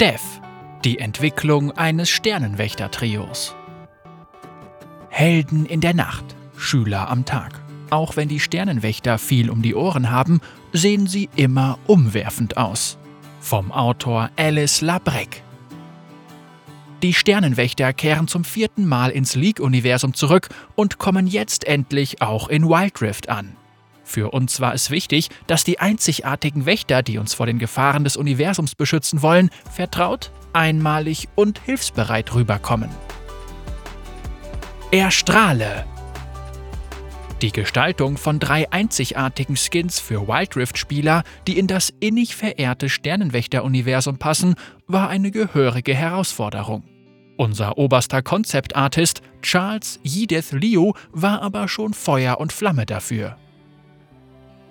Dev, die Entwicklung eines Sternenwächter-Trios. Helden in der Nacht, Schüler am Tag. Auch wenn die Sternenwächter viel um die Ohren haben, sehen sie immer umwerfend aus. Vom Autor Alice Labrec. Die Sternenwächter kehren zum vierten Mal ins League-Universum zurück und kommen jetzt endlich auch in Wild Rift an. Für uns war es wichtig, dass die einzigartigen Wächter, die uns vor den Gefahren des Universums beschützen wollen, vertraut, einmalig und hilfsbereit rüberkommen. Erstrahle! Die Gestaltung von drei einzigartigen Skins für Wild Rift-Spieler, die in das innig verehrte Sternenwächter-Universum passen, war eine gehörige Herausforderung. Unser oberster Concept-Artist Charles Yideth Liu war aber schon Feuer und Flamme dafür.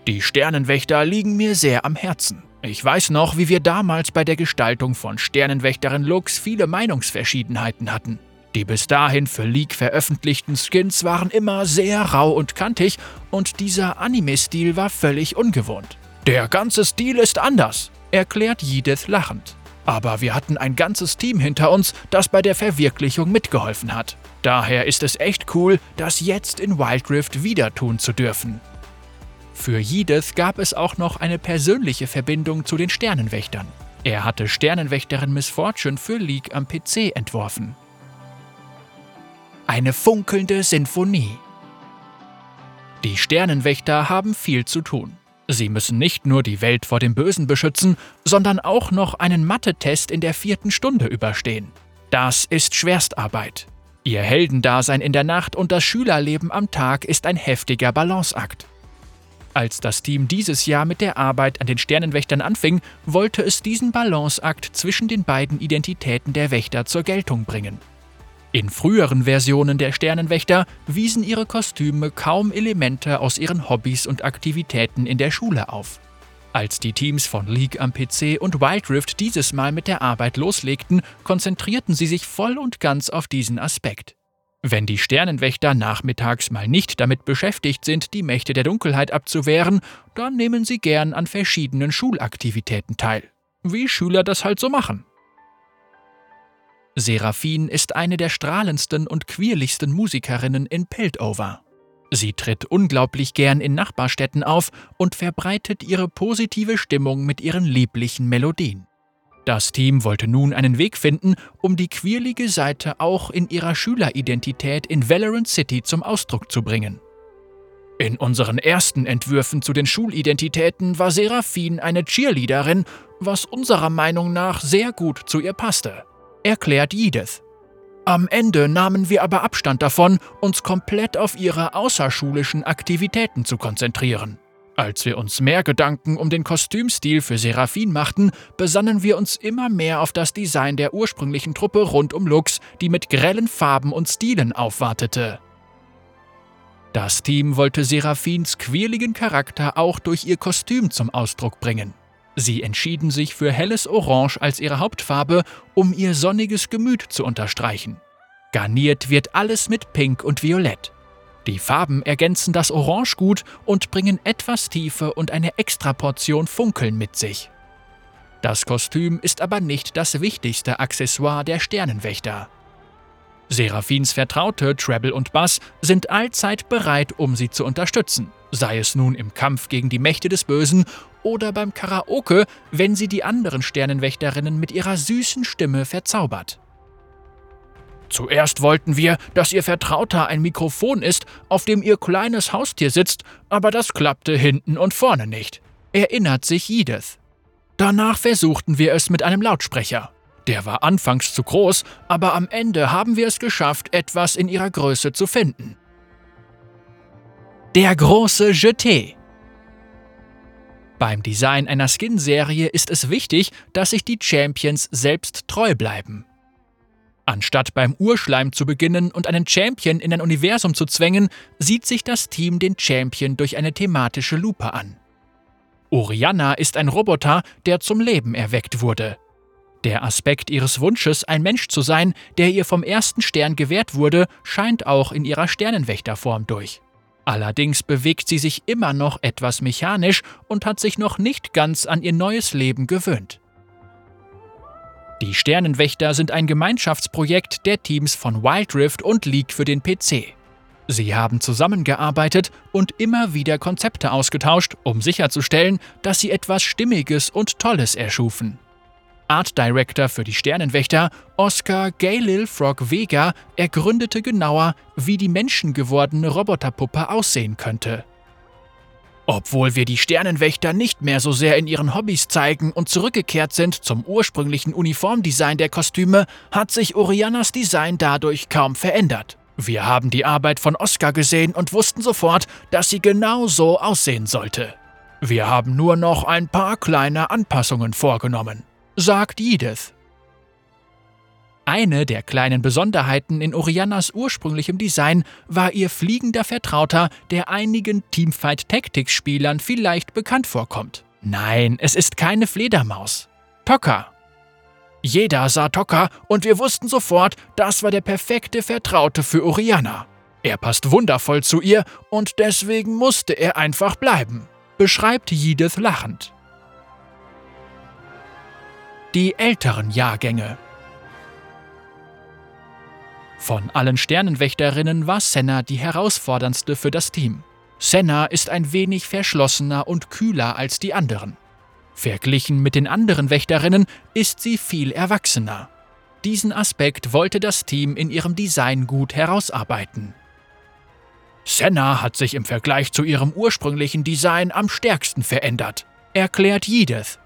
Die Sternenwächter liegen mir sehr am Herzen. Ich weiß noch, wie wir damals bei der Gestaltung von Sternenwächterin Lux viele Meinungsverschiedenheiten hatten. Die bis dahin für League veröffentlichten Skins waren immer sehr rau und kantig und dieser Anime-Stil war völlig ungewohnt. Der ganze Stil ist anders, erklärt Yedith lachend. Aber wir hatten ein ganzes Team hinter uns, das bei der Verwirklichung mitgeholfen hat. Daher ist es echt cool, das jetzt in Wild Rift wieder tun zu dürfen. Für Yedith gab es auch noch eine persönliche Verbindung zu den Sternenwächtern. Er hatte Sternenwächterin Miss Fortune für League am PC entworfen. Eine funkelnde Sinfonie. Die Sternenwächter haben viel zu tun. Sie müssen nicht nur die Welt vor dem Bösen beschützen, sondern auch noch einen Mathe-Test in der vierten Stunde überstehen. Das ist Schwerstarbeit. Ihr Heldendasein in der Nacht und das Schülerleben am Tag ist ein heftiger Balanceakt. Als das Team dieses Jahr mit der Arbeit an den Sternenwächtern anfing, wollte es diesen Balanceakt zwischen den beiden Identitäten der Wächter zur Geltung bringen. In früheren Versionen der Sternenwächter wiesen ihre Kostüme kaum Elemente aus ihren Hobbys und Aktivitäten in der Schule auf. Als die Teams von League am PC und Wild Rift dieses Mal mit der Arbeit loslegten, konzentrierten sie sich voll und ganz auf diesen Aspekt. Wenn die Sternenwächter nachmittags mal nicht damit beschäftigt sind, die Mächte der Dunkelheit abzuwehren, dann nehmen sie gern an verschiedenen Schulaktivitäten teil. Wie Schüler das halt so machen. Seraphine ist eine der strahlendsten und queerlichsten Musikerinnen in Piltover. Sie tritt unglaublich gern in Nachbarstädten auf und verbreitet ihre positive Stimmung mit ihren lieblichen Melodien. Das Team wollte nun einen Weg finden, um die queerlige Seite auch in ihrer Schüleridentität in Valorant City zum Ausdruck zu bringen. In unseren ersten Entwürfen zu den Schulidentitäten war Seraphine eine Cheerleaderin, was unserer Meinung nach sehr gut zu ihr passte, erklärt Edith. Am Ende nahmen wir aber Abstand davon, uns komplett auf ihre außerschulischen Aktivitäten zu konzentrieren. Als wir uns mehr Gedanken um den Kostümstil für Seraphine machten, besannen wir uns immer mehr auf das Design der ursprünglichen Truppe rund um Lux, die mit grellen Farben und Stilen aufwartete. Das Team wollte Seraphins quirligen Charakter auch durch ihr Kostüm zum Ausdruck bringen. Sie entschieden sich für helles Orange als ihre Hauptfarbe, um ihr sonniges Gemüt zu unterstreichen. Garniert wird alles mit Pink und Violett. Die Farben ergänzen das Orange gut und bringen etwas Tiefe und eine Extraportion Funkeln mit sich. Das Kostüm ist aber nicht das wichtigste Accessoire der Sternenwächter. Seraphins Vertraute Treble und Bass sind allzeit bereit, um sie zu unterstützen, sei es nun im Kampf gegen die Mächte des Bösen oder beim Karaoke, wenn sie die anderen Sternenwächterinnen mit ihrer süßen Stimme verzaubert. Zuerst wollten wir, dass ihr Vertrauter ein Mikrofon ist, auf dem ihr kleines Haustier sitzt, aber das klappte hinten und vorne nicht, erinnert sich Edith. Danach versuchten wir es mit einem Lautsprecher. Der war anfangs zu groß, aber am Ende haben wir es geschafft, etwas in ihrer Größe zu finden. Der große Jeté Beim Design einer Skin-Serie ist es wichtig, dass sich die Champions selbst treu bleiben. Anstatt beim Urschleim zu beginnen und einen Champion in ein Universum zu zwängen, sieht sich das Team den Champion durch eine thematische Lupe an. Oriana ist ein Roboter, der zum Leben erweckt wurde. Der Aspekt ihres Wunsches, ein Mensch zu sein, der ihr vom ersten Stern gewährt wurde, scheint auch in ihrer Sternenwächterform durch. Allerdings bewegt sie sich immer noch etwas mechanisch und hat sich noch nicht ganz an ihr neues Leben gewöhnt. Die Sternenwächter sind ein Gemeinschaftsprojekt der Teams von Wild Rift und League für den PC. Sie haben zusammengearbeitet und immer wieder Konzepte ausgetauscht, um sicherzustellen, dass sie etwas Stimmiges und Tolles erschufen. Art Director für die Sternenwächter, Oscar Galil Frog Vega, ergründete genauer, wie die menschengewordene Roboterpuppe aussehen könnte. Obwohl wir die Sternenwächter nicht mehr so sehr in ihren Hobbys zeigen und zurückgekehrt sind zum ursprünglichen Uniformdesign der Kostüme, hat sich Orianas Design dadurch kaum verändert. Wir haben die Arbeit von Oscar gesehen und wussten sofort, dass sie genau so aussehen sollte. Wir haben nur noch ein paar kleine Anpassungen vorgenommen, sagt Edith. Eine der kleinen Besonderheiten in Orianas ursprünglichem Design war ihr fliegender Vertrauter, der einigen Teamfight Tactics Spielern vielleicht bekannt vorkommt. Nein, es ist keine Fledermaus. Tocker. Jeder sah Tocker und wir wussten sofort, das war der perfekte Vertraute für Oriana. Er passt wundervoll zu ihr und deswegen musste er einfach bleiben, beschreibt Judith lachend. Die älteren Jahrgänge von allen Sternenwächterinnen war Senna die herausforderndste für das Team. Senna ist ein wenig verschlossener und kühler als die anderen. Verglichen mit den anderen Wächterinnen ist sie viel erwachsener. Diesen Aspekt wollte das Team in ihrem Design gut herausarbeiten. Senna hat sich im Vergleich zu ihrem ursprünglichen Design am stärksten verändert, erklärt Judith.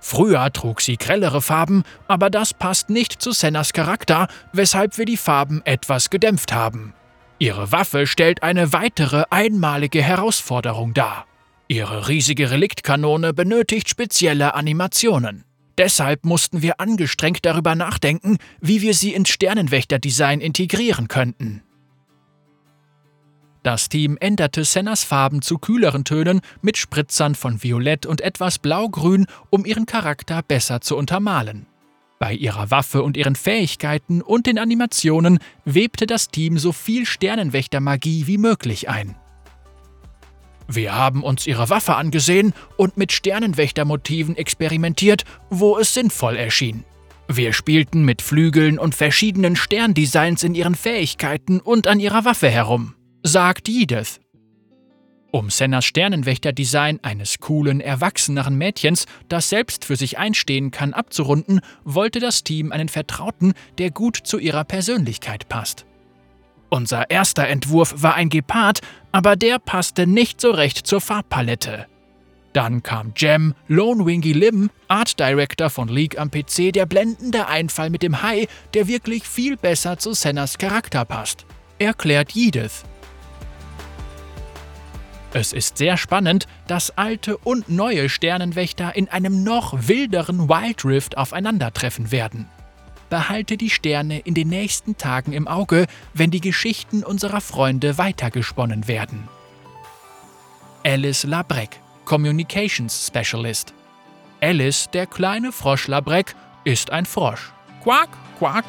Früher trug sie grellere Farben, aber das passt nicht zu Sennas Charakter, weshalb wir die Farben etwas gedämpft haben. Ihre Waffe stellt eine weitere einmalige Herausforderung dar. Ihre riesige Reliktkanone benötigt spezielle Animationen. Deshalb mussten wir angestrengt darüber nachdenken, wie wir sie ins Sternenwächter-Design integrieren könnten. Das Team änderte Sennas Farben zu kühleren Tönen mit Spritzern von Violett und etwas Blaugrün, um ihren Charakter besser zu untermalen. Bei ihrer Waffe und ihren Fähigkeiten und den Animationen webte das Team so viel Sternenwächtermagie wie möglich ein. Wir haben uns ihre Waffe angesehen und mit Sternenwächtermotiven experimentiert, wo es sinnvoll erschien. Wir spielten mit Flügeln und verschiedenen Sterndesigns in ihren Fähigkeiten und an ihrer Waffe herum sagt Edith. Um Sennas Sternenwächter-Design eines coolen, erwachseneren Mädchens, das selbst für sich einstehen kann, abzurunden, wollte das Team einen Vertrauten, der gut zu ihrer Persönlichkeit passt. Unser erster Entwurf war ein Gepard, aber der passte nicht so recht zur Farbpalette. Dann kam Jem, Lone Wingy Lim, Art Director von League am PC, der blendende Einfall mit dem Hai, der wirklich viel besser zu Sennas Charakter passt, erklärt Edith. Es ist sehr spannend, dass alte und neue Sternenwächter in einem noch wilderen Wild Rift aufeinandertreffen werden. Behalte die Sterne in den nächsten Tagen im Auge, wenn die Geschichten unserer Freunde weitergesponnen werden. Alice Labrec, Communications Specialist. Alice, der kleine Frosch Labrec, ist ein Frosch. Quack, quack,